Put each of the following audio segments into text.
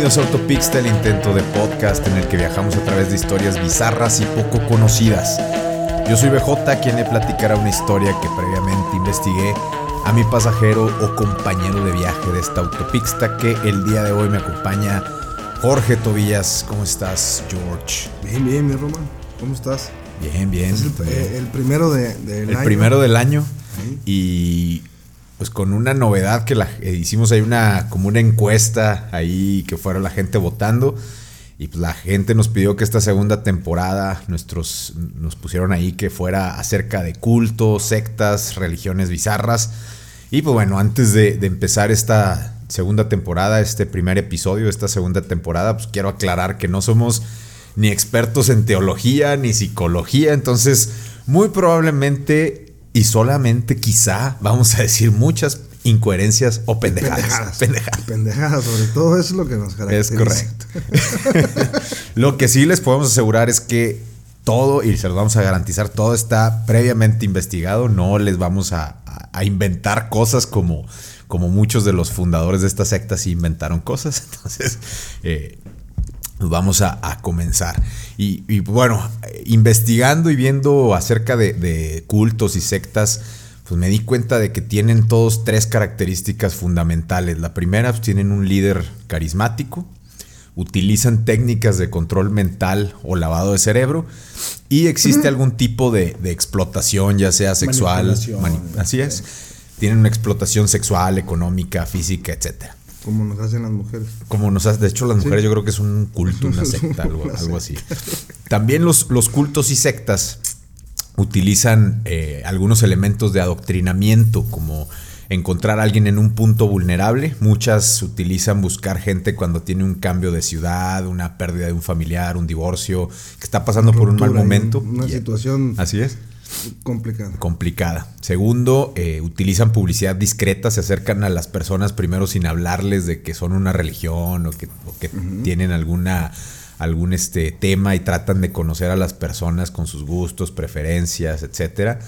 Bienvenidos a Autopixta, el intento de podcast en el que viajamos a través de historias bizarras y poco conocidas. Yo soy BJ, quien le platicará una historia que previamente investigué a mi pasajero o compañero de viaje de esta autopista que el día de hoy me acompaña Jorge Tobillas. ¿Cómo estás, George? Bien, bien, mi Roman. ¿Cómo estás? Bien, bien. Es el, eh, el primero de, del el año. primero del año. Sí. Y pues con una novedad que la, eh, hicimos ahí una como una encuesta ahí que fuera la gente votando. Y pues la gente nos pidió que esta segunda temporada nuestros nos pusieron ahí que fuera acerca de cultos, sectas, religiones bizarras. Y pues bueno antes de, de empezar esta segunda temporada, este primer episodio de esta segunda temporada, pues quiero aclarar que no somos ni expertos en teología ni psicología, entonces muy probablemente y solamente quizá vamos a decir muchas incoherencias o pendejadas. Pendejadas. Pendejadas. Pendejadas, sobre todo eso es lo que nos Es caracteriza. correcto. lo que sí les podemos asegurar es que todo, y se los vamos a garantizar, todo está previamente investigado. No les vamos a, a- a inventar cosas como, como muchos de los fundadores de esta secta sí inventaron cosas. Entonces, eh, vamos a, a comenzar. Y, y, bueno, investigando y viendo acerca de, de cultos y sectas, pues me di cuenta de que tienen todos tres características fundamentales. La primera, pues tienen un líder carismático, utilizan técnicas de control mental o lavado de cerebro y existe algún tipo de, de explotación, ya sea sexual, así es. Tienen una explotación sexual, económica, física, etcétera Como nos hacen las mujeres. como nos hace, de hecho las Sí. mujeres yo creo que es un culto, una secta, algo, una algo así. También los, los cultos y sectas utilizan eh, algunos elementos de adoctrinamiento, como encontrar a alguien en un punto vulnerable. Muchas utilizan buscar gente cuando tiene un cambio de ciudad, una pérdida de un familiar, un divorcio, que está pasando por un mal momento. Una Y- situación Así es complicada. complicada. Segundo, eh, utilizan publicidad discreta, se acercan a las personas primero sin hablarles de que son una religión o que, o que tienen alguna algún este tema y tratan de conocer a las personas con sus gustos, preferencias, etcétera.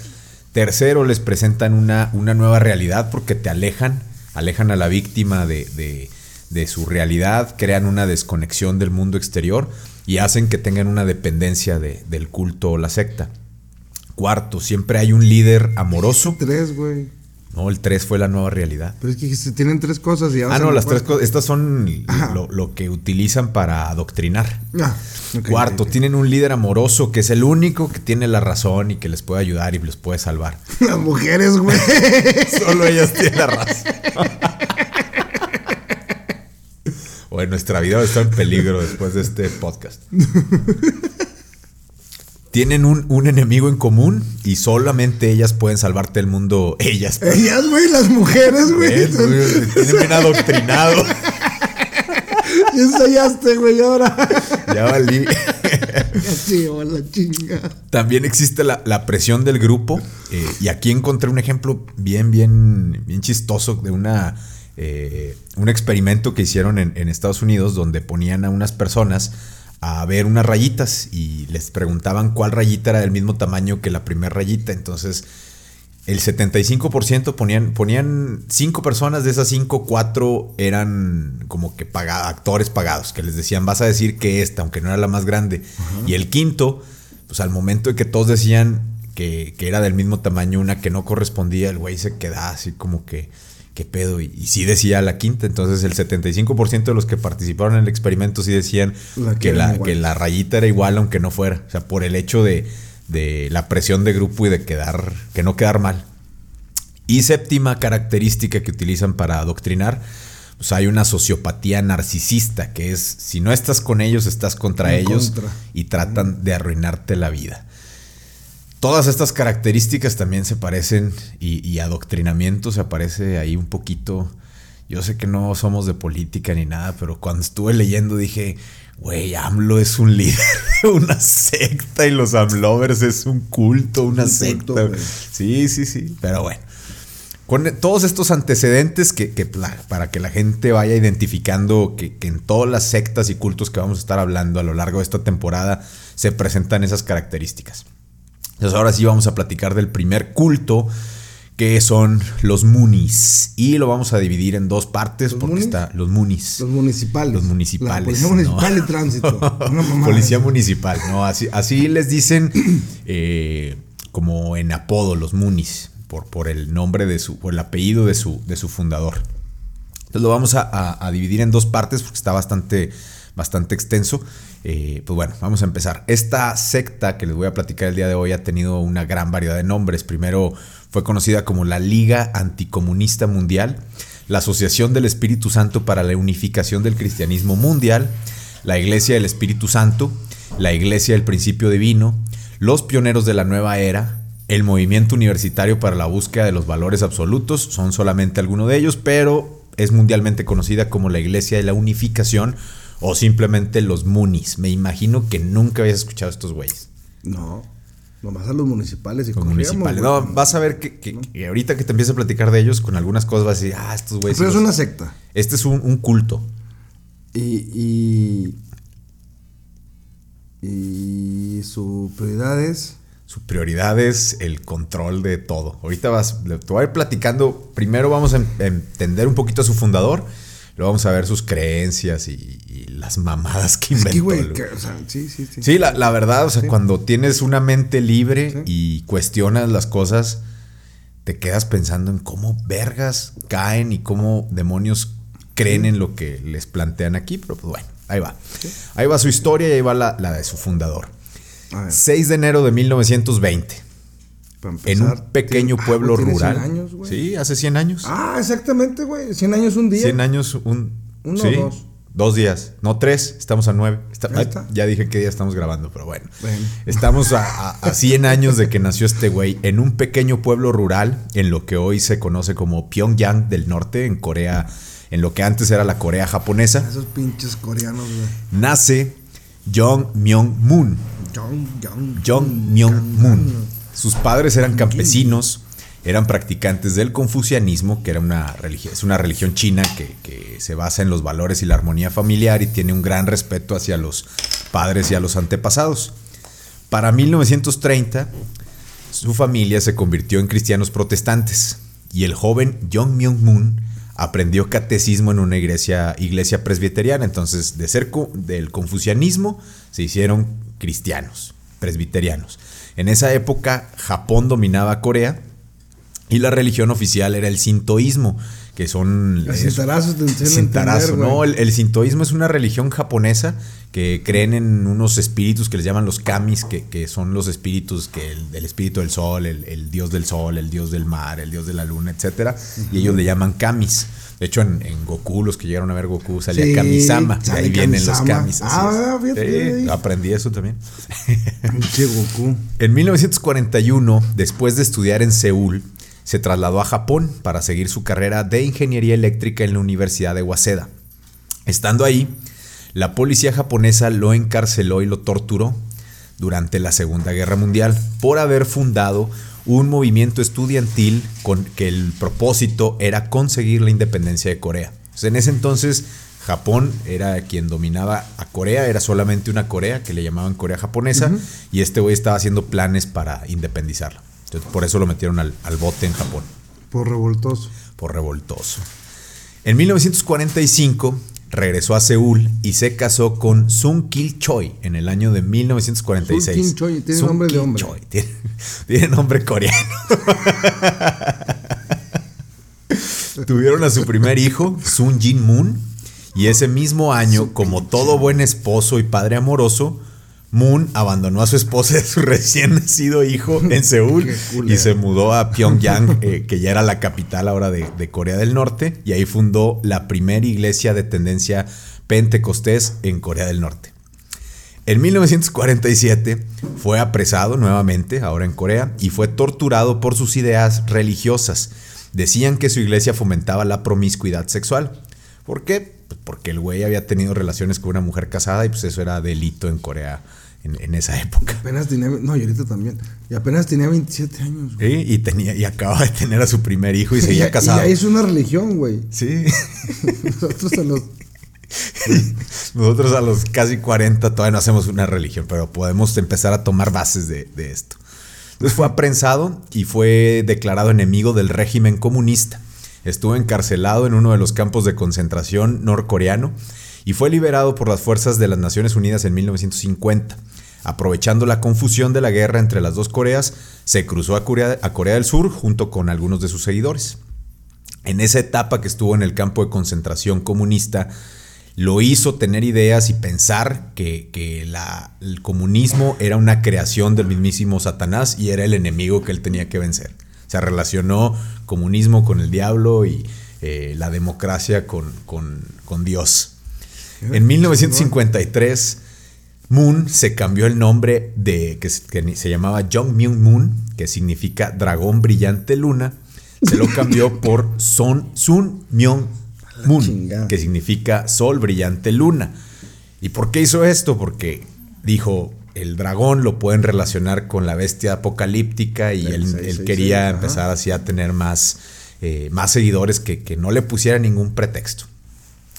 Tercero, les presentan una, una nueva realidad porque te alejan, alejan a la víctima de, de- de su realidad, crean una desconexión del mundo exterior y hacen que tengan una dependencia de- del culto o la secta. Cuarto, siempre hay un líder amoroso. Tres, güey. No, el 3 fue la nueva realidad. Pero es que se tienen tres cosas y Ah, no, la las tres cosas. Estas son lo, lo que utilizan para adoctrinar. Ah, Cuarto, tienen un líder amoroso que es el único que tiene la razón y que les puede ayudar y les puede salvar. Las mujeres, güey. Solo ellas tienen la razón. Bueno, nuestra vida está en peligro después de este podcast. Tienen un, un enemigo en común y solamente ellas pueden salvarte del mundo. Ellas. Ellas, güey, las mujeres, güey. Tienen bien adoctrinado. Ya ensayaste, güey, ahora. Ya valí. Así, o la chinga. También existe la, la presión del grupo. eh, y aquí encontré un ejemplo bien, bien, bien chistoso de una, eh, un experimento que hicieron en, en Estados Unidos donde ponían a unas personas a ver unas rayitas y les preguntaban cuál rayita era del mismo tamaño que la primera rayita. Entonces, el 75% ponían, ponían cinco personas, de esas cinco, cuatro eran como que actores pagados, que les decían, vas a decir que esta, aunque no era la más grande. Y el quinto, pues al momento de que todos decían que, que era del mismo tamaño, una que no correspondía, el güey se quedaba así como que, ¿qué pedo? Y, y sí decía la quinta. Entonces el 75% de los que participaron en el experimento sí decían La que la, que la rayita era igual aunque no fuera. O sea, por el hecho de, de la presión de grupo y de quedar, que no quedar mal. Y séptima característica que utilizan para adoctrinar, pues hay una sociopatía narcisista, que es si no estás con ellos, estás contra En ellos contra. y tratan de arruinarte la vida. Todas estas características también se parecen y, y adoctrinamiento se parece ahí un poquito. Yo sé que no somos de política ni nada, pero cuando estuve leyendo dije, güey, AMLO es un líder de una secta y los AMLovers es un culto, una Un secta. culto, sí, sí, sí, pero bueno. Con todos estos antecedentes que, para que la gente vaya identificando que, que en todas las sectas y cultos que vamos a estar hablando a lo largo de esta temporada se presentan esas características. Entonces ahora sí vamos a platicar del primer culto que son los munis. Y lo vamos a dividir en dos partes ¿Los porque munis? está los munis. Los municipales. Los municipales. La policía ¿no? municipal tránsito. Mamada. Policía municipal, no, así, así les dicen eh, como en apodo los munis, por, por el nombre de su, por el apellido de su, de su fundador. Entonces lo vamos a, a- a dividir en dos partes porque está bastante, bastante extenso. Eh, pues bueno, vamos a empezar. Esta secta que les voy a platicar el día de hoy ha tenido una gran variedad de nombres. Primero fue conocida como la Liga Anticomunista Mundial, la Asociación del Espíritu Santo para la Unificación del Cristianismo Mundial, la Iglesia del Espíritu Santo, la Iglesia del Principio Divino, los Pioneros de la Nueva Era, el Movimiento Universitario para la Búsqueda de los Valores Absolutos, son solamente algunos de ellos, pero es mundialmente conocida como la Iglesia de la Unificación o simplemente los Munis. Me imagino que nunca habías escuchado a estos güeyes. No. Nomás a los municipales y Los municipales. No, vas a ver que, que- que ahorita que te empiece a platicar de ellos, con algunas cosas vas a decir, ah, estos güeyes. Pero es los- una secta. Este es un, un culto. Y, y. Y su prioridad es. Su prioridad es el control de todo. Ahorita vas, te voy a ir platicando. Primero vamos a entender un poquito a su fundador. Luego vamos a ver sus creencias y, y las mamadas que Es inventó. que, güey, el- que, o sea, sí, sí, sí. Sí, la, la verdad, o sea, Sí. cuando tienes una mente libre Sí. y cuestionas las cosas, te quedas pensando en cómo vergas caen y cómo demonios creen en lo que les plantean aquí. Pero pues bueno, ahí va. Ahí va su historia y ahí va la, la de su fundador. A ver, 6 de enero de 1920. En un pequeño tiene- ah, pueblo güey, tiene rural. 100 años, güey. sí, hace 100 años. Ah, exactamente, güey. 100 años un día. 100 años, un. Uno sí, o dos. Dos días. No, tres. Estamos a nueve. Está- Ya ay, está. ya dije qué día estamos grabando, pero bueno. Bueno. Estamos a, a- a 100 años de que nació este güey en un pequeño pueblo rural en lo que hoy se conoce como Pyongyang del Norte, en Corea, en lo que antes era la Corea japonesa. Esos pinches coreanos, güey. Nace Jong Myung Moon. Jong, Jong, Jong Myung Moon. Sus padres eran campesinos, eran practicantes del confucianismo, que era una religión, es una religión china que, que se basa en los valores y la armonía familiar y tiene un gran respeto hacia los padres y a los antepasados. Para 1930, su familia se convirtió en cristianos protestantes y el joven Jong Myung Moon aprendió catecismo en una iglesia, iglesia presbiteriana. Entonces, de ser co- del confucianismo, se hicieron cristianos, presbiterianos. En esa época, Japón dominaba Corea y la religión oficial era el sintoísmo, que son... El es- cintarazo te enseñan a Cintarazo, entender, no, el, el sintoísmo es una religión japonesa que creen en unos espíritus que les llaman los kamis, que, que son los espíritus, que el, el espíritu del sol, el, el dios del sol, el dios del mar, el dios de la luna, etcétera, y ellos le llaman kamis. De hecho, en, en Goku, los que llegaron a ver Goku, salía Sí, Kamisama, de ahí vienen los Kamisama. kamis. Ah, fíjate, Sí, aprendí eso también. Pinche Goku. En 1941, después de estudiar en Seúl, se trasladó a Japón para seguir su carrera de ingeniería eléctrica en la Universidad de Waseda. Estando ahí, la policía japonesa lo encarceló y lo torturó durante la Segunda Guerra Mundial por haber fundado un movimiento estudiantil con que el propósito era conseguir la independencia de Corea. Entonces, en ese entonces Japón era quien dominaba a Corea, era solamente una Corea que le llamaban Corea japonesa y este güey estaba haciendo planes para independizarla. Entonces, por eso lo metieron al, al bote en Japón Por revoltoso. por revoltoso. En 1945 regresó a Seúl y se casó con Sung Kil Choi en el año de 1946. Sung Kil Choi, tiene nombre de hombre. Choi, Tiene, tiene nombre coreano. Tuvieron a su primer hijo, Sun Jin Moon, y ese mismo año, como todo buen esposo y padre amoroso, Moon abandonó a su esposa y a su recién nacido hijo en Seúl y se mudó a Pyongyang, eh, que ya era la capital ahora de, de Corea del Norte, y ahí fundó la primera iglesia de tendencia pentecostés en Corea del Norte. En 1947 fue apresado nuevamente, ahora en Corea, y fue torturado por sus ideas religiosas. Decían que su iglesia fomentaba la promiscuidad sexual. ¿Por qué? Pues porque el güey había tenido relaciones con una mujer casada y pues eso era delito en Corea en, en esa época. Apenas tenía. No, y ahorita también. Y apenas tenía 27 años, güey. Sí, Y, tenía, y acababa de tener a su primer hijo y seguía Y casado. ya es una religión, güey. Sí. Nosotros a los. Nosotros a los casi 40 todavía no hacemos una religión, pero podemos empezar a tomar bases de, de esto. Entonces fue aprensado y fue declarado enemigo del régimen comunista. Estuvo encarcelado en uno de los campos de concentración norcoreano y fue liberado por las fuerzas de las Naciones Unidas en 1950. Aprovechando la confusión de la guerra entre las dos Coreas, se cruzó a Corea, a Corea del Sur junto con algunos de sus seguidores. En esa etapa que estuvo en el campo de concentración comunista, lo hizo tener ideas y pensar que, el comunismo era una creación del mismísimo Satanás y era el enemigo que él tenía que vencer. Se relacionó comunismo con el diablo y eh, la democracia con, con Dios. En 1953 Moon se cambió el nombre de que, se llamaba Jung Myung Moon, que significa dragón brillante luna. Se lo cambió por Son Sun Myung Moon, que significa sol brillante luna. ¿Y por qué hizo esto? Porque dijo, el dragón lo pueden relacionar con la bestia apocalíptica y él, quería empezar así a tener más, eh, más seguidores que, que, no le pusiera ningún pretexto.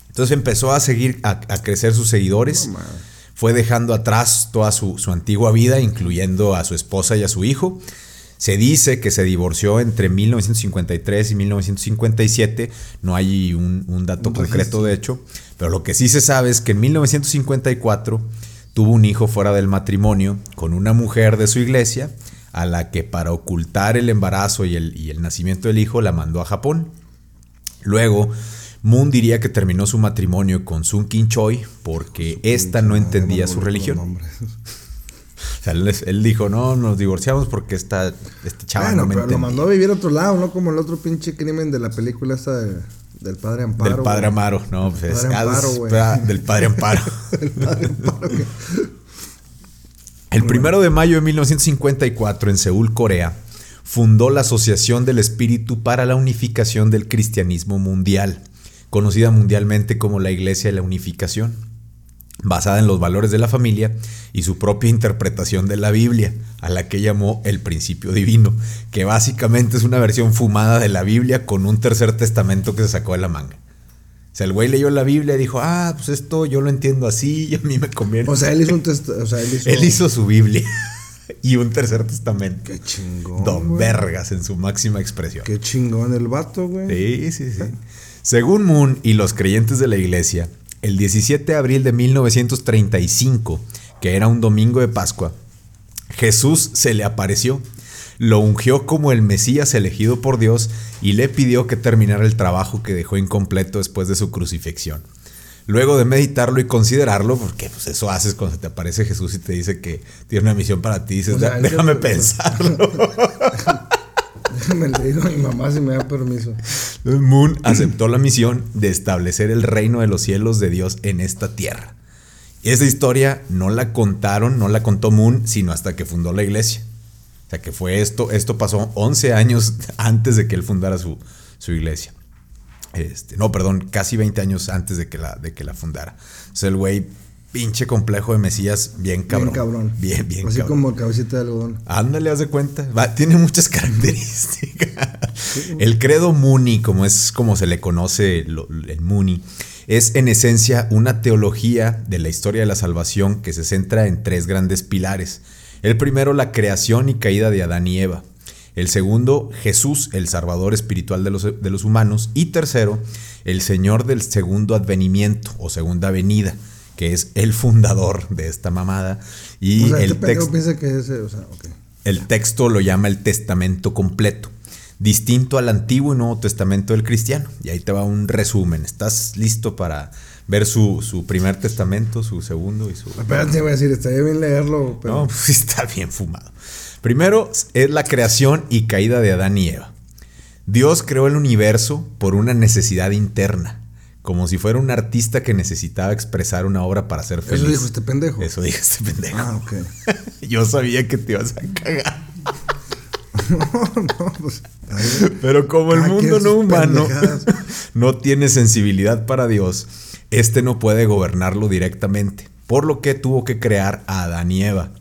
Entonces empezó a seguir, a, crecer sus seguidores fue dejando atrás toda su, antigua vida, incluyendo a su esposa y a su hijo. Se dice que se divorció entre 1953 y 1957, no hay un, dato concreto de hecho, pero lo que sí se sabe es que en 1954 tuvo un hijo fuera del matrimonio con una mujer de su iglesia, a la que para ocultar el embarazo y el, y el nacimiento del hijo la mandó a Japón. Luego Moon diría que terminó su matrimonio con Sun Kin Choi porque ésta no entendía su religión. O sea, él, dijo, no, nos divorciamos porque esta, este chaval no me pero lo mandó a vivir a otro lado, ¿no? Como el otro pinche crimen de la película esta del padre Amparo. Del padre Amaro, no, pues padre Amparo, del padre Amparo. el padre Amparo. El primero de mayo de 1954, en Seúl, Corea, fundó la Asociación del Espíritu para la Unificación del Cristianismo Mundial conocida mundialmente como la Iglesia de la Unificación, basada en los valores de la familia y su propia interpretación de la Biblia, a la que llamó el principio divino, que básicamente es una versión fumada de la Biblia con un tercer testamento que se sacó de la manga. O sea, el güey leyó la Biblia y dijo, ah, pues esto yo lo entiendo así y a mí me conviene. O sea, él hizo un. O sea, él, hizo... él hizo su Biblia y un tercer testamento. Qué chingón. Don Vergas en su máxima expresión. Qué chingón el vato, güey. Sí, sí, sí. Según Moon y los creyentes de la iglesia, el 17 de abril de 1935, que era un domingo de Pascua, Jesús se le apareció, lo ungió como el Mesías elegido por Dios y le pidió que terminara el trabajo que dejó incompleto después de su crucifixión. Luego de meditarlo y considerarlo, porque pues eso haces cuando te aparece Jesús y te dice que tiene una misión para ti, dices, déjame pensarlo. Me le digo a mi mamá si me da permiso. Moon aceptó la misión de establecer el reino de los cielos de Dios en esta tierra. Y esa historia no la contaron, no la contó Moon, sino hasta que fundó la iglesia. O sea que fue esto, esto pasó 11 años antes de que él fundara su, su iglesia. Este, no, perdón, casi 20 años antes de que la, de que la fundara. Sea, el güey pinche complejo de Mesías bien cabrón. Bien cabrón. Bien, bien Así como cabecita de algodón. Ándale, haz de cuenta. tiene muchas características. El credo Muni, como es como se le conoce el Muni, es en esencia una teología de la historia de la salvación que se centra en tres grandes pilares. El primero, la creación y caída de Adán y Eva. El segundo, Jesús, el salvador espiritual de los, de los humanos. Y tercero, el Señor del segundo advenimiento o segunda venida que es el fundador de esta mamada. Y el, este texto, piensa que es, o sea, el texto lo llama el testamento completo, distinto al Antiguo y Nuevo Testamento del cristiano. Y ahí te va un resumen. ¿Estás listo para ver su, primer testamento, su segundo y su... Espérate, voy a decir, estaría bien leerlo. Pero... No, pues está bien fumado. Primero es la creación y caída de Adán y Eva. Dios creó el universo por una necesidad interna como si fuera un artista que necesitaba expresar una obra para ser feliz. Eso dijo este pendejo. Eso dijo este pendejo. Ah, ok. Yo sabía que te ibas a cagar. no, no, pues. Pero como el mundo no humano no tiene sensibilidad para Dios, este no puede gobernarlo directamente, por lo que tuvo que crear a Adán y Eva.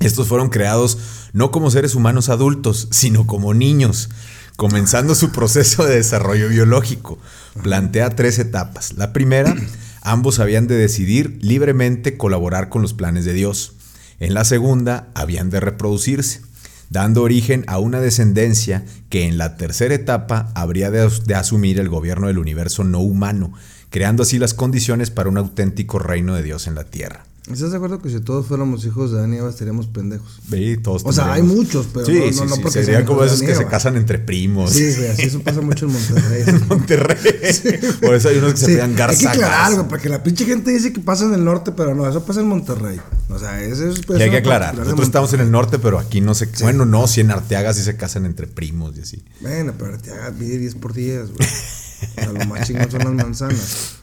Estos fueron creados no como seres humanos adultos, sino como niños, comenzando su proceso de desarrollo biológico plantea tres etapas. La primera, ambos habían de decidir libremente colaborar con los planes de Dios. En la segunda, habían de reproducirse. dando origen a una descendencia que en la tercera etapa habría de, asumir el gobierno del universo no humano, creando así las condiciones para un auténtico reino de Dios en la tierra. ¿Estás de acuerdo que si todos fuéramos hijos de Adán y Eva estaríamos pendejos? Sí, todos O sea, hay muchos, pero sí, no, sí, no, no sí, porque serían como esos que se casan entre primos. Sí, güey, así eso pasa mucho en Monterrey. en Monterrey. Por eso hay unos que se pegan hay garza. que aclarar, güey, porque la pinche gente dice que pasa en el norte, pero no, eso pasa en Monterrey. O sea, eso es... Y hay que aclarar, nosotros estamos en el norte, pero aquí no se... Bueno, no, si en Arteaga sí se casan entre primos y así. Bueno, pero te hagas pide 10 por 10, güey. O sea, lo más chingón son las manzanas.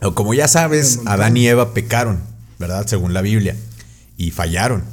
O como ya sabes. Adán y Eva pecaron, ¿verdad? Según la Biblia. Y fallaron.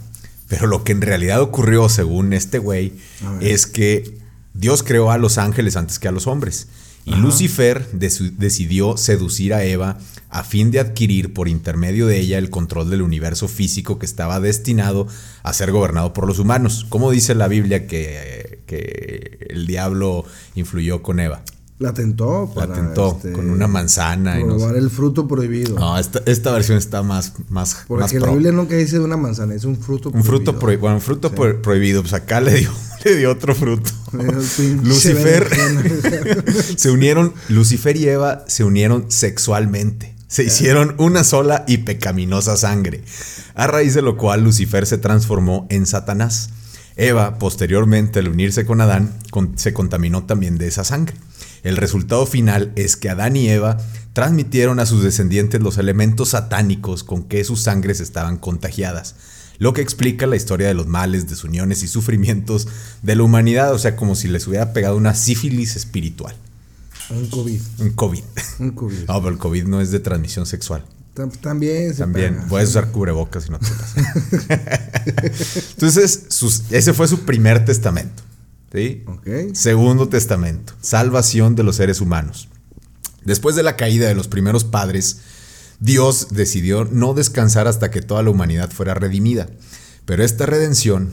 Pero lo que en realidad ocurrió, según este güey, es que Dios creó a los ángeles antes que a los hombres. Y Lucifer decidió seducir a Eva a fin de adquirir por intermedio de ella el control del universo físico que estaba destinado a ser gobernado por los humanos. ¿Cómo dice la Biblia que, que el diablo influyó con Eva? La tentó La tentó este, con una manzana. y no sé. Probar el fruto prohibido. No, esta, esta versión está más, más, más porque la pro. Biblia nunca dice de una manzana, es un fruto Un fruto prohibido. prohibido. Bueno, un fruto pro- prohibido. Pues acá le dio, le dio otro fruto. Lucifer. se unieron, Lucifer y Eva se unieron sexualmente. Se hicieron una sola y pecaminosa sangre. A raíz de lo cual Lucifer se transformó en Satanás. Eva, posteriormente al unirse con Adán, con- se contaminó también de esa sangre. El resultado final es que Adán y Eva transmitieron a sus descendientes los elementos satánicos con que sus sangres estaban contagiadas, lo que explica la historia de los males, desuniones y sufrimientos de la humanidad, o sea, como si les hubiera pegado una sífilis espiritual, un COVID. un COVID. Un COVID. No, pero el COVID no es de transmisión sexual. Tam- También se También puedes usar cubrebocas y no te pasa. Entonces, sus- ese fue su primer testamento. Segundo testamento, salvación de los seres humanos. Después de la caída de los primeros padres, Dios decidió no descansar hasta que toda la humanidad fuera redimida. Pero esta redención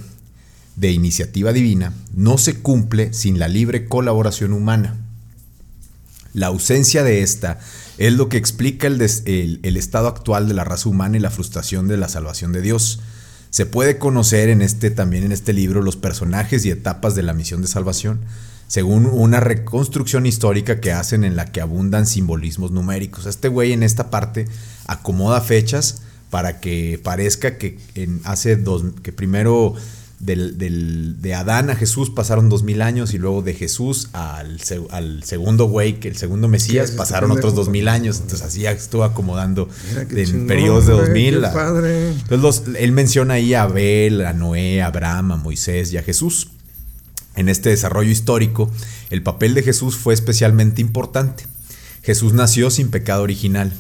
de iniciativa divina no se cumple sin la libre colaboración humana. La ausencia de esta es lo que explica el, des- el- el estado actual de la raza humana y la frustración de la salvación de Dios. Se puede conocer en este, también en este libro los personajes y etapas de la misión de salvación, según una reconstrucción histórica que hacen en la que abundan simbolismos numéricos. Este güey en esta parte acomoda fechas para que parezca que hace dos, que primero del, del- de Adán a Jesús pasaron dos mil años y luego de Jesús al, al segundo güey, que el segundo Mesías, Sí, pasaron este otros dos mil años. Entonces así estuvo acomodando en chingón, periodos de güey, 2000. qué a- padre. entonces los- él menciona ahí a Abel, a Noé, a Abraham, a Moisés y a Jesús. En este desarrollo histórico, el papel de Jesús fue especialmente importante. Jesús nació sin pecado original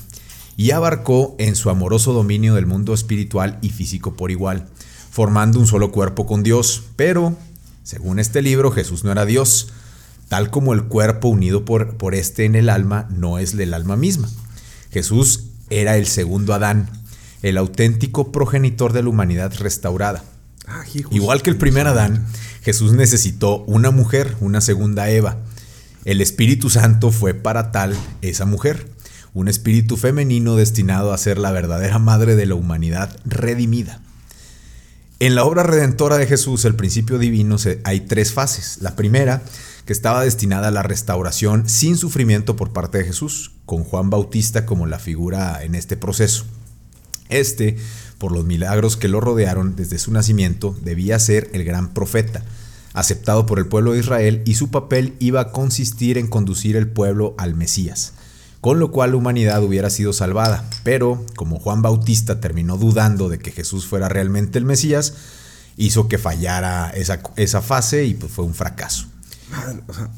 y abarcó en su amoroso dominio del mundo espiritual y físico por igual, formando un solo cuerpo con Dios. Pero, según este libro, Jesús no era Dios, tal como el cuerpo unido por, por este en el alma no es del alma misma. Jesús era el segundo Adán, el auténtico progenitor de la humanidad restaurada. Ah, hijos. Igual que el primer Adán, Jesús necesitó una mujer, una segunda Eva. El Espíritu Santo fue para tal esa mujer, un espíritu femenino destinado a ser la verdadera madre de la humanidad redimida. En la obra redentora de Jesús, el principio divino, hay tres fases. La primera, que estaba destinada a la restauración sin sufrimiento por parte de Jesús, con Juan Bautista como la figura en este proceso. Este, por los milagros que lo rodearon desde su nacimiento, debía ser el gran profeta, aceptado por el pueblo de Israel, y su papel iba a consistir en conducir el pueblo al Mesías, con lo cual la humanidad hubiera sido salvada. Pero, como Juan Bautista terminó dudando de que Jesús fuera realmente el Mesías, hizo que fallara esa, esa fase y pues fue un fracaso. Madre, o sea,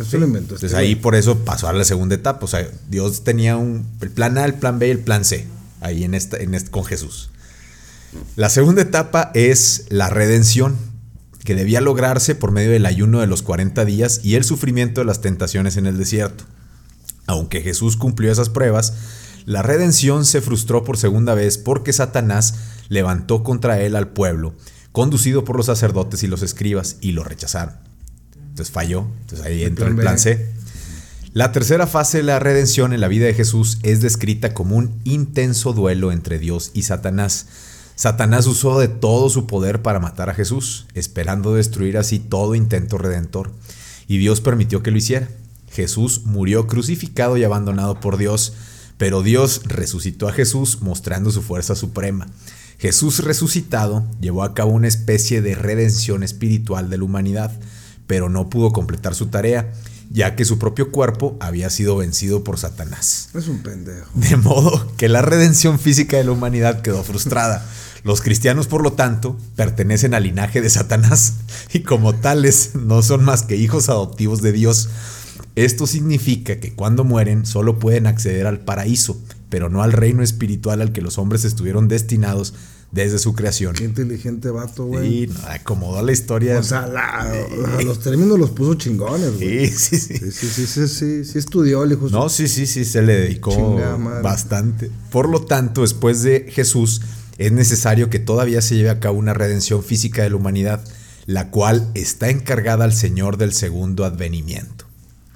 eso lo inventó. este Entonces ahí por eso pasó a la segunda etapa. O sea, Dios tenía un, el plan A, el plan B y el plan C. Ahí en esta, en este- con Jesús. La segunda etapa es la redención, que debía lograrse por medio del ayuno de los 40 días y el sufrimiento de las tentaciones en el desierto. Aunque Jesús cumplió esas pruebas, la redención se frustró por segunda vez porque Satanás levantó contra él al pueblo, conducido por los sacerdotes y los escribas, y lo rechazaron. Entonces falló. Entonces ahí entra el plan. C. La tercera fase de la redención en la vida de Jesús es descrita como un intenso duelo entre Dios y Satanás. Satanás usó de todo su poder para matar a Jesús, esperando destruir así todo intento redentor. Y Dios permitió que lo hiciera. Jesús murió crucificado y abandonado por Dios, pero Dios resucitó a Jesús mostrando su fuerza suprema. Jesús resucitado llevó a cabo una especie de redención espiritual de la humanidad, pero no pudo completar su tarea, ya que su propio cuerpo había sido vencido por Satanás. Es un pendejo. De modo que la redención física de la humanidad quedó frustrada. Los cristianos, por lo tanto, pertenecen al linaje de Satanás y como tales no son más que hijos adoptivos de Dios. Esto significa que cuando mueren solo pueden acceder al paraíso, pero no al reino espiritual al que los hombres estuvieron destinados desde su creación. Qué inteligente vato, güey. Y no, acomodó la historia. O sea, los términos los puso chingones, güey. sí, sí, sí. Sí, sí, sí, sí, sí, sí estudió el hijo. No, sí, sí, sí, se le dedicó bastante. Por lo tanto, después de Jesús, es necesario que todavía se lleve a cabo una redención física de la humanidad, la cual está encargada al Señor del segundo advenimiento.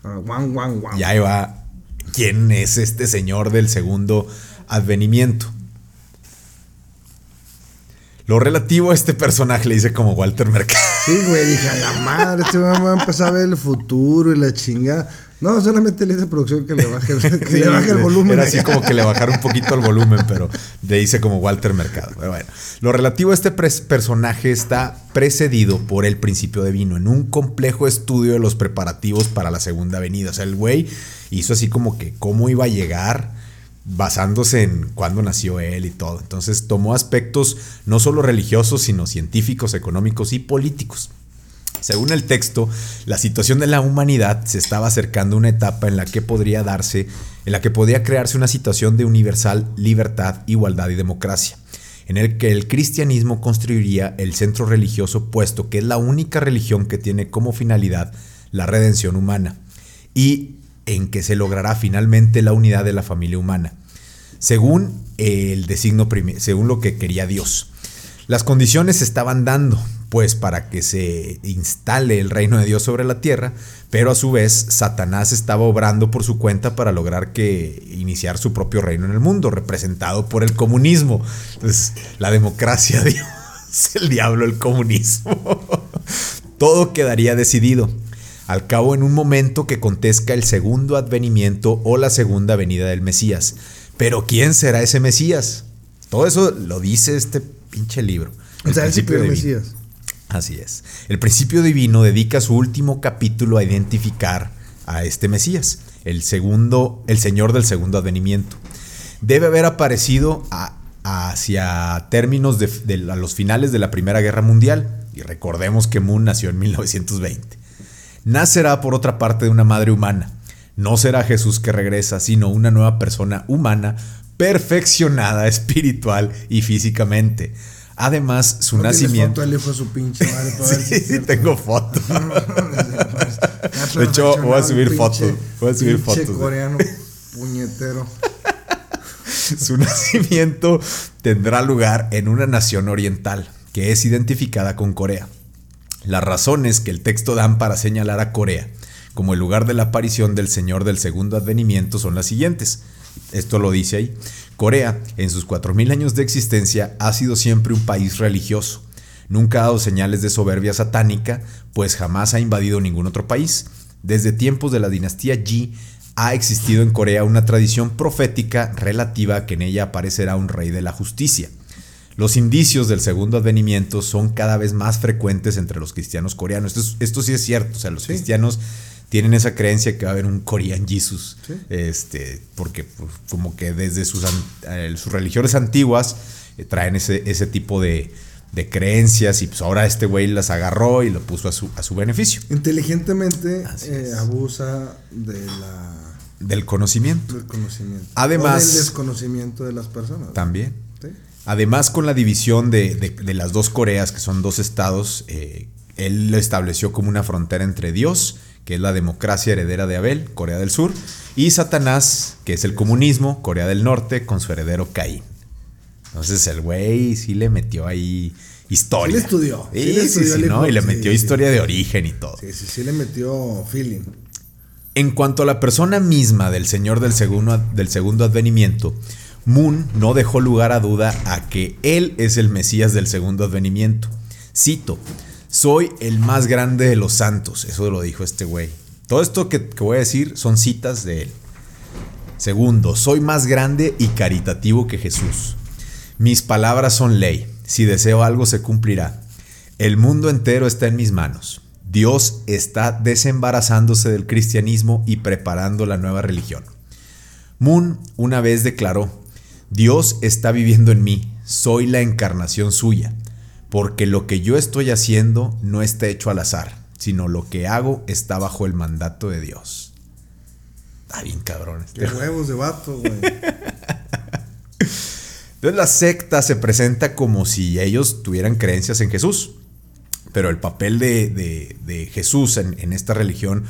Ah, guan, guan, guan. Y ahí va, ¿quién es este Señor del segundo advenimiento? Lo relativo a este personaje le dice como Walter Mercado. Sí, güey, dije, a la madre, este va a empezar a ver el futuro y la chingada. No, solamente le dice a producción que le baje, que Sí, le baje el volumen. Era así como que le bajara un poquito el volumen, pero le hice como Walter Mercado. Pero bueno, lo relativo a este personaje está precedido por el principio divino, en un complejo estudio de los preparativos para la segunda venida. O sea, el güey hizo así como que cómo iba a llegar basándose en cuándo nació él y todo. Entonces tomó aspectos no solo religiosos, sino científicos, económicos y políticos. Según el texto, la situación de la humanidad se estaba acercando a una etapa en la que podría darse, en la que podría crearse una situación de universal libertad, igualdad y democracia, en el que el cristianismo construiría el centro religioso puesto que es la única religión que tiene como finalidad la redención humana y en que se logrará finalmente la unidad de la familia humana, según el designio primi- según lo que quería Dios. Las condiciones se estaban dando, pues, para que se instale el reino de Dios sobre la tierra, pero a su vez Satanás estaba obrando por su cuenta para lograr que iniciar su propio reino en el mundo, representado por el comunismo. Entonces, la democracia, Dios, el diablo, el comunismo. Todo quedaría decidido. Al cabo, en un momento que contezca el segundo advenimiento o la segunda venida del Mesías. Pero ¿quién será ese Mesías? Todo eso lo dice este pinche libro. O sea, divino. Mesías. Así es. El principio divino dedica su último capítulo a identificar a este Mesías, el segundo, el Señor del segundo advenimiento. Debe haber aparecido hacia términos de- a los finales de la Primera Guerra Mundial. Y recordemos que Moon nació en 1920. Nacerá por otra parte de una madre humana. No será Jesús que regresa, sino una nueva persona humana, perfeccionada espiritual y físicamente. Además, su ¿No nacimiento. foto su pinche madre para ver si Sí, sí, cierto? tengo foto. Ya De hecho, voy a subir pinche- fotos. Voy a subir pinche fotos. coreano puñetero. Su nacimiento tendrá lugar en una nación oriental, que es identificada con Corea. Las razones que el texto dan para señalar a Corea como el lugar de la aparición del Señor del segundo advenimiento son las siguientes. Esto lo dice ahí. Corea, en sus 4.000 años de existencia, ha sido siempre un país religioso. Nunca ha dado señales de soberbia satánica, pues jamás ha invadido ningún otro país. Desde tiempos de la dinastía Yi, ha existido en Corea una tradición profética relativa a que en ella aparecerá un rey de la justicia. Los indicios del segundo advenimiento son cada vez más frecuentes entre los cristianos coreanos. Esto, es- esto sí es cierto, o sea, los cristianos tienen esa creencia que va a haber un Korean Jesus, Sí. este, porque pues, como que desde sus, eh, sus religiones antiguas eh, traen ese, ese tipo de, de creencias y pues ahora este güey las agarró y lo puso a su, a su beneficio. Inteligentemente eh, abusa de la, Del conocimiento del conocimiento. Además- O del desconocimiento de las personas. también. ¿Sí? Además, con la división de, de- de las dos Coreas, que son dos estados, eh, él lo estableció como una frontera entre Dios, que es la democracia heredera de Abel, Corea del Sur, y Satanás, que es el comunismo, Corea del Norte, con su heredero Caín. Entonces el güey sí le metió ahí historia. Sí le estudió, Sí, sí le sí, estudió sí, el ¿no? Y le sí, metió sí. historia de origen y todo. Sí, sí, sí le metió feeling. En cuanto a la persona misma del Señor del segundo, del segundo advenimiento, Moon no dejó lugar a duda a que él es el Mesías del segundo advenimiento. Cito, soy el más grande de los santos, eso lo dijo este güey. Todo esto que, que voy a decir son citas de él. Segundo, soy más grande y caritativo que Jesús. Mis palabras son ley. Si deseo algo se cumplirá. El mundo entero está en mis manos. Dios está desembarazándose del cristianismo y preparando la nueva religión. Moon una vez declaró, Dios está viviendo en mí, soy la encarnación suya, porque lo que yo estoy haciendo no está hecho al azar, sino lo que hago está bajo el mandato de Dios. Está bien cabrón. Qué huevos de vato, güey. Entonces la secta se presenta como si ellos tuvieran creencias en Jesús. Pero el papel de, de- de Jesús en, en esta religión,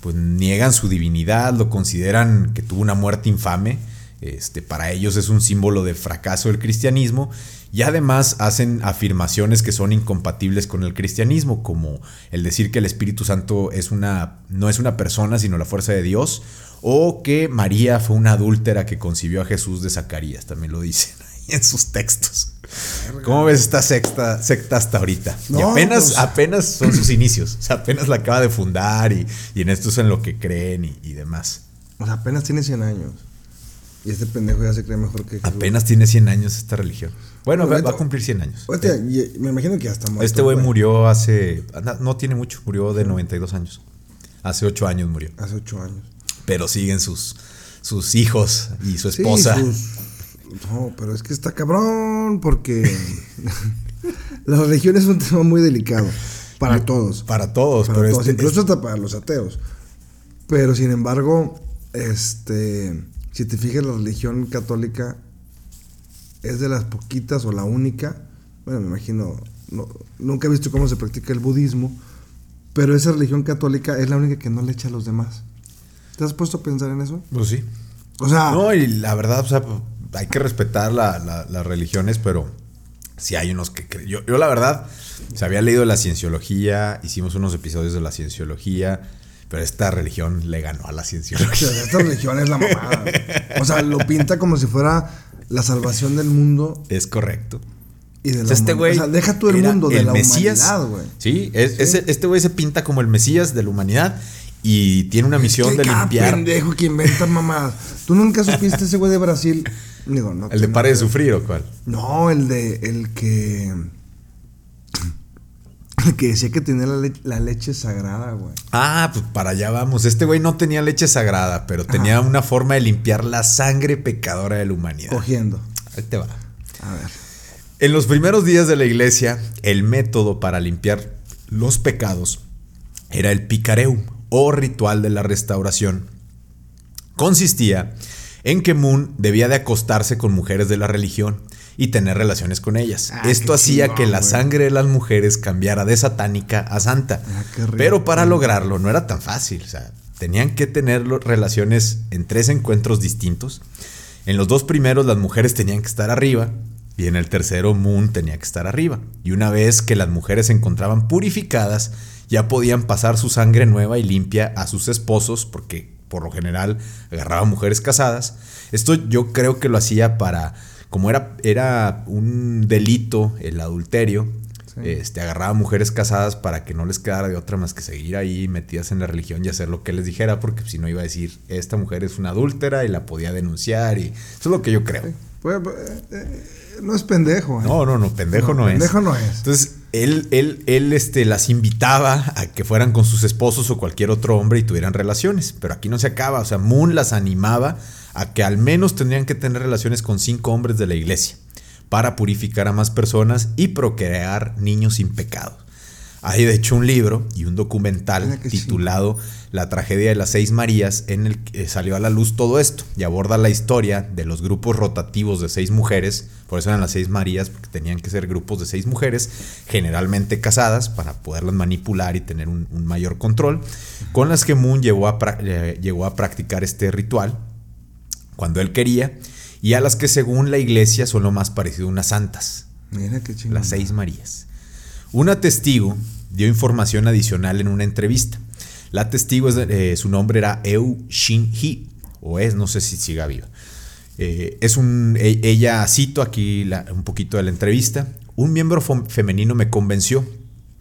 pues niegan su divinidad, lo consideran que tuvo una muerte infame. Este, para ellos es un símbolo de fracaso del cristianismo. Y además hacen afirmaciones que son incompatibles con el cristianismo, como el decir que el Espíritu Santo es una, no es una persona, sino la fuerza de Dios, o que María fue una adúltera que concibió a Jesús de Zacarías, también lo dicen ahí en sus textos. ¿Cómo ves esta secta, secta hasta ahorita? y apenas, pues- apenas son sus inicios, o sea, apenas la acaba de fundar y, y en esto es en lo que creen y, y demás. O sea, apenas tiene 100 años. Y este pendejo ya se cree mejor que Jesús. Apenas tiene 100 años esta religión. Bueno, va, a cumplir 100 años. Hostia, y- me imagino que ya está muerto. Este güey murió hace, no, tiene mucho, murió de 92 años. Hace 8 años murió. Hace 8 años. Pero siguen sus, sus hijos y su Sí, esposa. sus- No, pero es que está cabrón porque la religión es un tema muy delicado para todos. Para todos, Para pero todos, este- incluso hasta para los ateos. Pero sin embargo, este, si te fijas, la religión católica es de las poquitas o la única. Bueno, me imagino, no- nunca he visto cómo se practica el budismo, pero esa religión católica es la única que no le echa a los demás. ¿Te has puesto a pensar en eso? Pues sí. O sea, No, y la verdad, o sea, hay que respetar la- la- las religiones, pero sí hay unos que... Yo, yo la verdad, se había leído la cienciología, hicimos unos episodios de la cienciología, pero esta religión le ganó a la O cienciología. sea, esta religión es la mamada. O sea, lo pinta como si fuera la salvación del mundo Es correcto. y de O la sea, este güey O sea, deja tú el mundo de el la Mesías. humanidad, güey. Sí, es- ese- este güey se pinta como el Mesías de la humanidad y tiene una misión de limpiar pendejo que inventa mamadas. ¿Tú nunca supiste ese güey de Brasil? Digo, no. el de no, pare de sufrir o cuál. No, el de. El que. Que decía que tenía la, le- la leche sagrada, güey. Ah, pues para allá vamos. Este güey no tenía leche sagrada, pero tenía una forma de limpiar la sangre pecadora de la humanidad. Cogiendo. Ahí te va. A ver. En los primeros días de la iglesia, el método para limpiar los pecados era el picareum o ritual de la restauración. Consistía en que Moon debía de acostarse con mujeres de la religión y tener relaciones con ellas. Ah, Esto hacía chingón, que la güey. sangre de las mujeres cambiara de satánica a santa. Ah. Pero para lograrlo no era tan fácil. O sea, tenían que tener relaciones en tres encuentros distintos. En los dos primeros las mujeres tenían que estar arriba y en el tercero Moon tenía que estar arriba. Y una vez que las mujeres se encontraban purificadas, ya podían pasar su sangre nueva y limpia a sus esposos porque por lo general agarraban mujeres casadas. Esto yo creo que lo hacía para, como era, era un delito el adulterio, Sí. este, agarraba mujeres casadas para que no les quedara de otra más que seguir ahí metidas en la religión y hacer lo que les dijera, porque si no iba a decir, esta mujer es una adúltera y la podía denunciar y eso es lo que yo creo. Pues, pues, eh, eh, no es pendejo, ¿eh? No, no, no, pendejo no, pendejo es. no es. Entonces, él, él, él este, las invitaba a que fueran con sus esposos o cualquier otro hombre y tuvieran relaciones. Pero aquí no se acaba. O sea, Moon las animaba a que al menos tendrían que tener relaciones con cinco hombres de la iglesia para purificar a más personas y procrear niños sin pecado. Hay de hecho un libro y un documental titulado La tragedia de las seis Marías en el que salió a la luz todo esto y aborda la historia de los grupos rotativos de seis mujeres, por eso eran las seis Marías, porque tenían que ser grupos de seis mujeres, generalmente casadas, para poderlas manipular y tener un, un mayor control, con las que Moon llegó a, eh, llegó a practicar este ritual cuando él quería y a las que según la iglesia son lo más parecido a unas santas. Mira qué chingón. Las seis Marías. Una testigo dio información adicional en una entrevista. La testigo, eh, su nombre era Eu Shin Hee, o es, no sé si siga viva. Eh, es un, e- ella, cito aquí la- un poquito de la entrevista, un miembro femenino me convenció,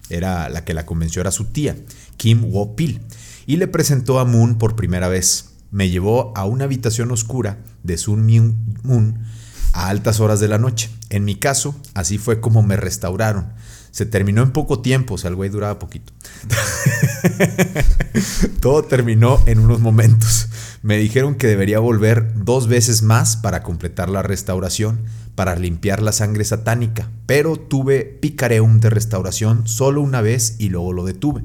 era la que la convenció era su tía, Kim Wo-pil, y le presentó a Moon por primera vez. Me llevó a una habitación oscura de Sun Myung Moon a altas horas de la noche. En mi caso, así fue como me restauraron. Se terminó en poco tiempo, o sea, el güey duraba poquito. Todo terminó en unos momentos. Me dijeron que debería volver dos veces más para completar la restauración, para limpiar la sangre satánica, pero tuve picareum de restauración solo una vez y luego lo detuve.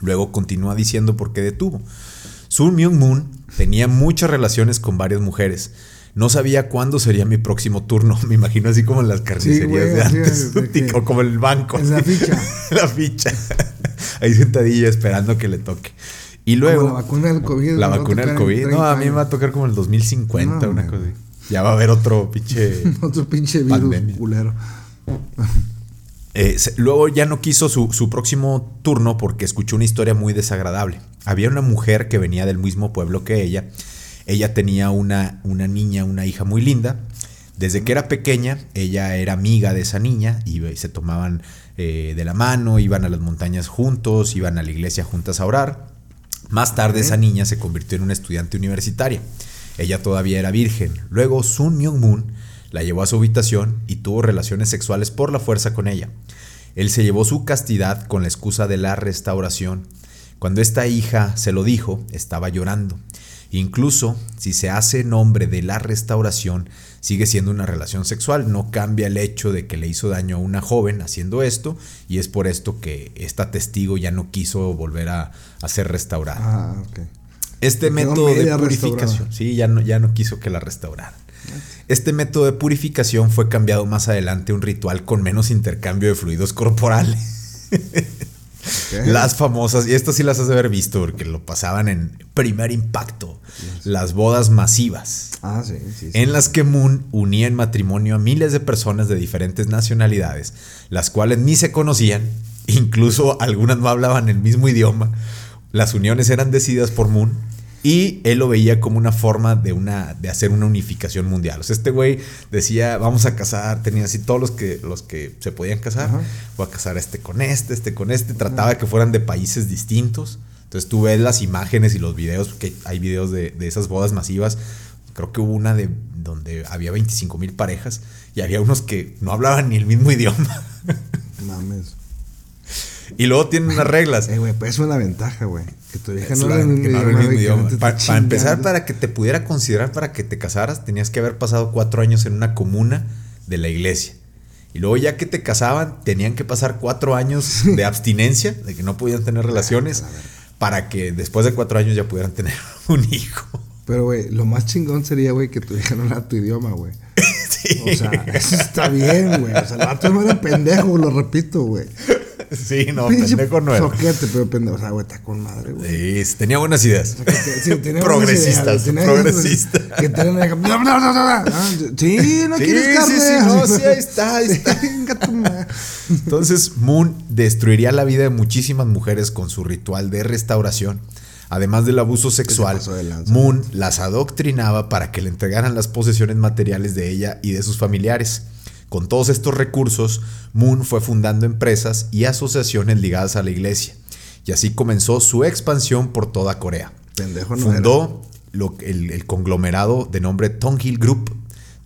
Luego continúa diciendo por qué detuvo. Sun Myung Moon tenía muchas relaciones con varias mujeres. No sabía cuándo sería mi próximo turno. Me imagino así como en las carnicerías güey, de antes. es, de que- o como el banco. En la ficha. la ficha. Ahí sentadilla esperando que le toque. Y luego. Como la vacuna del COVID. La vacuna del COVID. No, 30 a mí me va a tocar como el 2050, No, una man. cosa así. Ya va a haber otro pinche. Otro pinche virus Pandemia. culero. Eh, luego ya no quiso su, su próximo turno porque escuchó una historia muy desagradable. Había una mujer que venía del mismo pueblo que ella. Ella tenía una, una niña, una hija muy linda. Desde que era pequeña, ella era amiga de esa niña y se tomaban eh, de la mano, iban a las montañas juntos, iban a la iglesia juntas a orar. Más tarde esa niña se convirtió en una estudiante universitaria. Ella todavía era virgen. Luego Sun Myung Moon la llevó a su habitación y tuvo relaciones sexuales por la fuerza con ella. Él se llevó su castidad con la excusa de la restauración. Cuando esta hija se lo dijo, estaba llorando. Incluso si se hace nombre de la restauración, sigue siendo una relación sexual. No cambia el hecho de que le hizo daño a una joven haciendo esto y es por esto que esta testigo ya no quiso volver a, a ser restaurada. Ah, ok. Este método de purificación, restaurada. sí, ya no, ya no quiso que la restauraran. Este método de purificación fue cambiado más adelante a un ritual con menos intercambio de fluidos corporales. Las famosas, y estas sí las has de haber visto porque lo pasaban en primer impacto, las bodas masivas, Ah, sí, sí. sí. en las que Moon unía en matrimonio a miles de personas de diferentes nacionalidades, las cuales ni se conocían, incluso algunas no hablaban el mismo idioma. Las uniones eran decididas por Moon y él lo veía como una forma de, una, de hacer una unificación mundial. O sea, este güey decía, vamos a casar, tenía así todos los que, los que se podían casar, Ajá. voy a casar este con este, este con este, trataba de que fueran de países distintos. Entonces tú ves las imágenes y los videos, porque hay videos de, de esas bodas masivas. Creo que hubo una de donde había 25 mil parejas y había unos que no hablaban ni el mismo idioma. Mames. Y luego tienen unas reglas. Eh, güey, pues es una ventaja, güey. Que tu vieja no la- habla el mismo idioma, mismo güey, que idioma. no te Pa- esté para empezar, para que te pudiera considerar para que te casaras, tenías que haber pasado cuatro años en una comuna de la iglesia. Y luego ya que te casaban, tenían que pasar cuatro años de abstinencia, de que no podían tener relaciones, para que después de cuatro años ya pudieran tener un hijo. Pero, güey, lo más chingón sería, güey, que tu hija no hablara tu idioma, güey. Sí, O sea, eso está bien, güey. O sea, el vato no era pendejo, lo repito, güey. Sí no, Pinche pendejo no era. Soquete, pero pendejo. O sea, güey, está con madre, güey. Sí, tenía buenas ideas. O sea, que te- sí, tenía buenas Progresistas, ideas, progresistas. Que Sí, no Sí, quieres sí, carne. sí, no, sí, ahí está, ahí está. Venga tu madre. Entonces, Moon destruiría la vida de muchísimas mujeres con su ritual de restauración. Además del abuso sexual. Moon las adoctrinaba para que le entregaran las posesiones materiales de ella y de sus familiares. Con todos estos recursos, Moon fue fundando empresas y asociaciones ligadas a la iglesia. Y así comenzó su expansión por toda Corea. Pendejo no Fundó lo- el, el conglomerado de nombre Tonghil Group.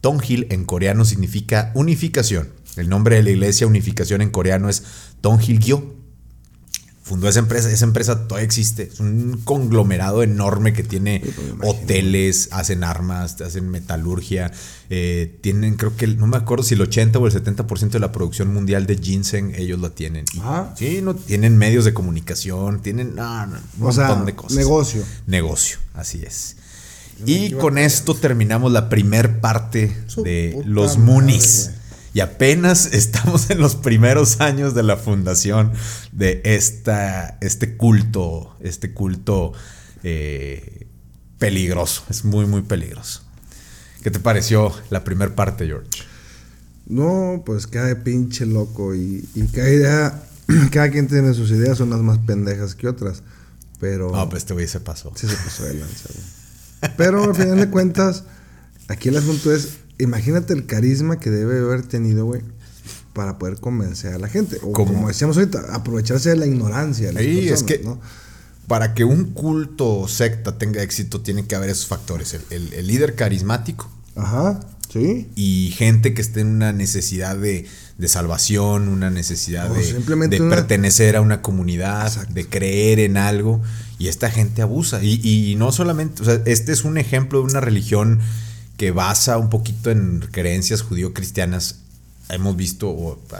Tonghil en coreano significa unificación. El nombre de la iglesia unificación en coreano es Tonghil Gyo. Fundó esa empresa, esa empresa todavía existe. Es un conglomerado enorme que tiene pues hoteles, hacen armas, hacen metalurgia. eh, tienen, creo que, no me acuerdo si el 80 o el 70% de la producción mundial de ginseng ellos la tienen. Y- Ah. Sí, no, tienen medios de comunicación, tienen no, no, un O sea, montón de cosas. negocio. Negocio, así es. Y con esto terminamos la primer parte Su de los Moonies. Y apenas estamos en los primeros años de la fundación de esta, este culto, este culto eh, peligroso. Es muy, muy peligroso. ¿Qué te pareció la primera parte, George? No, pues cada de pinche loco y, y cada idea, cada quien tiene sus ideas, unas más pendejas que otras. Pero No, pues este güey se pasó. sí se pasó de lanza, güey. Pero al final de cuentas, Aquí el asunto es, imagínate el carisma que debe haber tenido, güey, para poder convencer a la gente. O ¿Cómo? como decíamos ahorita, aprovecharse de la ignorancia. De las Sí, es que ¿no? para que un culto o secta tenga éxito, tiene que haber esos factores. El, el- el líder carismático Ajá, sí. y gente que esté en una necesidad de, de salvación, una necesidad O de, simplemente de una- pertenecer a una comunidad, Exacto. de creer en algo. Y esta gente abusa. Y, y no solamente, o sea, este es un ejemplo de una religión que basa un poquito en creencias judío-cristianas. Hemos visto, o, por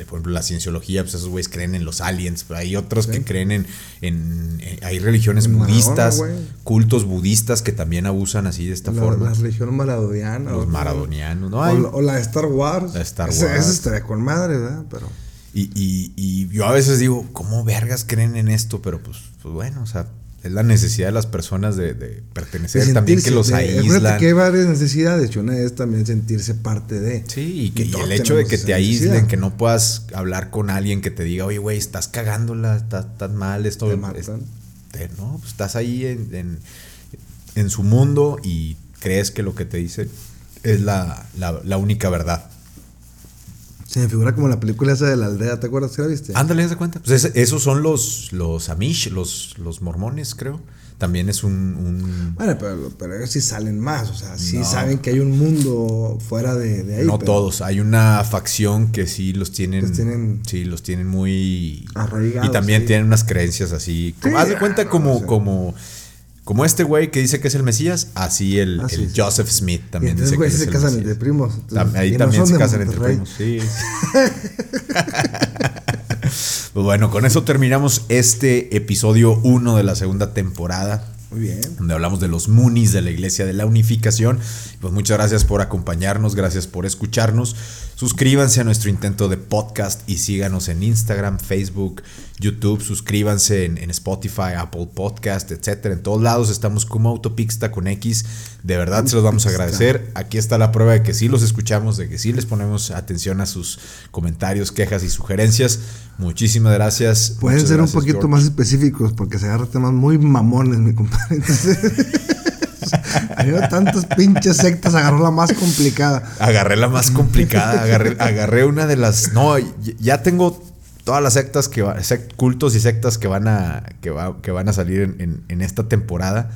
ejemplo, la cienciología, pues esos güeyes creen en los aliens, pero hay otros que creen en, en- en- hay religiones Madonna, budistas, cultos budistas que también abusan así de esta la, forma. la religión maradoniana. los o- maradonianos, ¿no? O, Hay- la- o la de Star Wars. La Star Wars. Esa estaría con madre, ¿verdad? Pero. Y, y- y yo a veces digo, ¿cómo vergas creen en esto? Pero pues, pues bueno, o sea, es la necesidad de las personas de, de pertenecer, de también que los de- aíslan. Que hay varias necesidades una es también sentirse parte de. Sí, y, que, y el hecho de que te aíslen, que no puedas hablar con alguien que te diga, oye, güey, estás cagándola, estás, estás mal, esto Te matan. no, pues estás ahí en, en- en su mundo y crees que lo que te dice es la, la- la única verdad. Se me figura como la película esa de la aldea, ¿te acuerdas que la viste? Ándale, de cuenta. Pues esos son los, los Amish, los, los mormones, creo. También es un, un- Bueno, pero, pero ellos sí salen más, o sea, sí No. saben que hay un mundo fuera de, de ahí. no pero todos. Hay una facción que sí los tienen. Los tienen sí, los tienen muy. arraigados Y también tienen unas creencias así. Como, Sí, haz de cuenta ah, no, como, como, como este güey que dice que es el Mesías, así el, Ah, sí, el sí. Joseph Smith también entonces, dice güey, que es se el casan Mesías. entre primos. entonces, ahí no también son se casan entre primos. Sí. pues bueno, con eso terminamos este episodio 1 de la segunda temporada Muy bien. donde hablamos de los Munis de la Iglesia de la Unificación. Pues muchas gracias por acompañarnos, gracias por escucharnos. Suscríbanse a nuestro intento de podcast y síganos en Instagram, Facebook, YouTube. Suscríbanse en, en Spotify, Apple Podcast, etcétera. En todos lados estamos como Autopixta con X. De verdad se los vamos a agradecer. Aquí está la prueba de que sí los escuchamos, de que sí les ponemos atención a sus comentarios, quejas y sugerencias. Muchísimas gracias. Pueden ser un poquito George. más específicos porque se agarra temas muy mamones, mi compadre. Entonces, había tantas pinches sectas, agarró la más complicada. Agarré la más complicada, agarré, agarré una de las. No, ya tengo todas las sectas que va- sect- cultos y sectas que van a. que, va- que van a salir en, en- en esta temporada.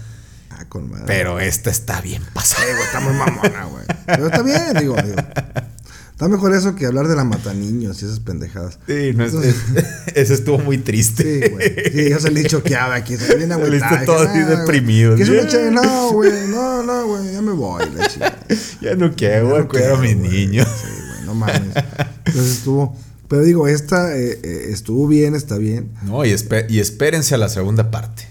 Ah, con madre. Pero esta está bien pasada. Güey, está muy mamona, güey. Pero está bien, digo, digo. Está mejor eso que hablar de la mata niños y esas pendejadas. Sí, no, es- Entonces, es- ese estuvo muy triste. Sí, güey. Sí, yo salí choqueado aquí. Salí bien agüitado. Todo así "Nah, güey". deprimido. Que se Sí. eche- No, güey. No, no, güey. Ya me voy. La ya no quiero, a No cuidar a quiero, mis güey. niños. Sí, güey. No mames. Entonces estuvo. Pero digo, esta eh, eh, estuvo bien, está bien. No, y, espe- y espérense a la segunda parte.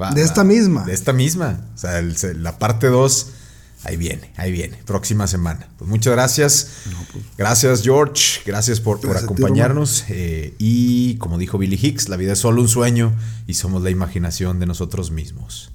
Va, De va. esta misma. De esta misma. O sea, el- se- la parte 2, ahí viene, ahí viene. Próxima semana. Pues muchas gracias. Gracias, George. Gracias por, ti, acompañarnos. Eh, y como dijo Billy Hicks, la vida es solo un sueño y somos la imaginación de nosotros mismos.